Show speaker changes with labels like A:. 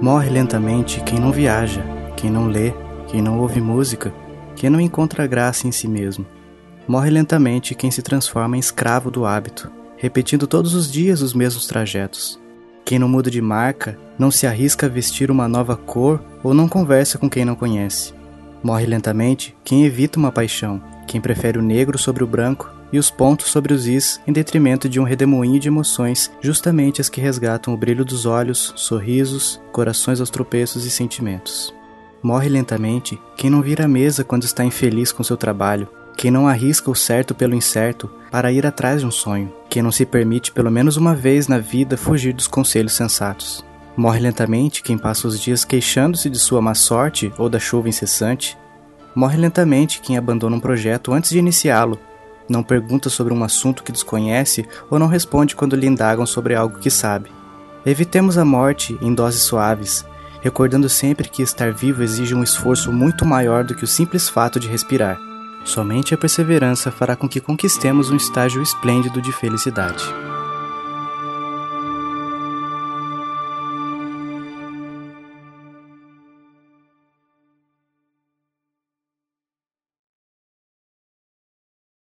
A: Morre lentamente quem não viaja, quem não lê, quem não ouve música, quem não encontra graça em si mesmo. Morre lentamente quem se transforma em escravo do hábito, repetindo todos os dias os mesmos trajetos. Quem não muda de marca, não se arrisca a vestir uma nova cor ou não conversa com quem não conhece. Morre lentamente quem evita uma paixão, quem prefere o negro sobre o branco e os pontos sobre os is em detrimento de um redemoinho de emoções, justamente as que resgatam o brilho dos olhos, sorrisos, corações aos tropeços e sentimentos. Morre lentamente quem não vira a mesa quando está infeliz com seu trabalho, quem não arrisca o certo pelo incerto para ir atrás de um sonho, quem não se permite pelo menos uma vez na vida fugir dos conselhos sensatos. Morre lentamente quem passa os dias queixando-se de sua má sorte ou da chuva incessante. Morre lentamente quem abandona um projeto antes de iniciá-lo, não pergunta sobre um assunto que desconhece ou não responde quando lhe indagam sobre algo que sabe. Evitemos a morte em doses suaves, recordando sempre que estar vivo exige um esforço muito maior do que o simples fato de respirar. Somente a perseverança fará com que conquistemos um estágio esplêndido de felicidade.